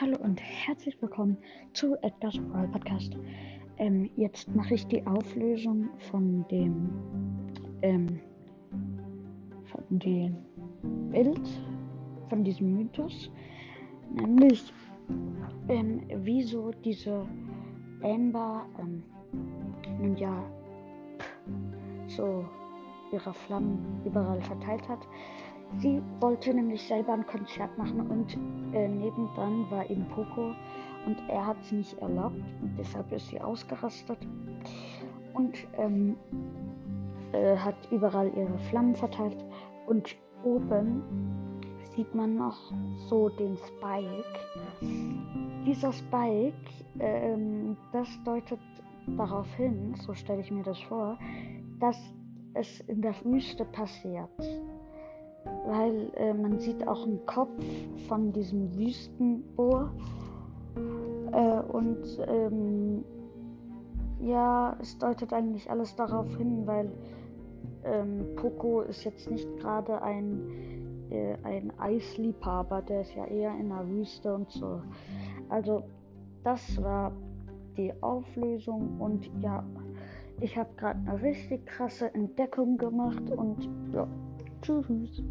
Hallo und herzlich willkommen zu Edgar's Brawl Podcast. Ähm, jetzt mache ich die Auflösung von dem ähm, von dem Bild von diesem Mythos, nämlich ähm, wieso diese Amber ähm, nun ja so ihre Flammen überall verteilt hat. Sie wollte nämlich selber ein Konzert machen und äh, nebendran war eben Poco und er hat es nicht erlaubt und deshalb ist sie ausgerastet und ähm, äh, hat überall ihre Flammen verteilt und oben sieht man noch so den Spike. Dieser Spike, ähm, das deutet darauf hin, so stelle ich mir das vor, dass es in der Wüste passiert weil äh, man sieht auch einen Kopf von diesem Wüstenohr äh, und ähm, ja, es deutet eigentlich alles darauf hin, weil ähm, Poco ist jetzt nicht gerade ein, äh, ein Eisliebhaber, der ist ja eher in der Wüste und so. Also das war die Auflösung und ja, ich habe gerade eine richtig krasse Entdeckung gemacht und ja, Tschüss.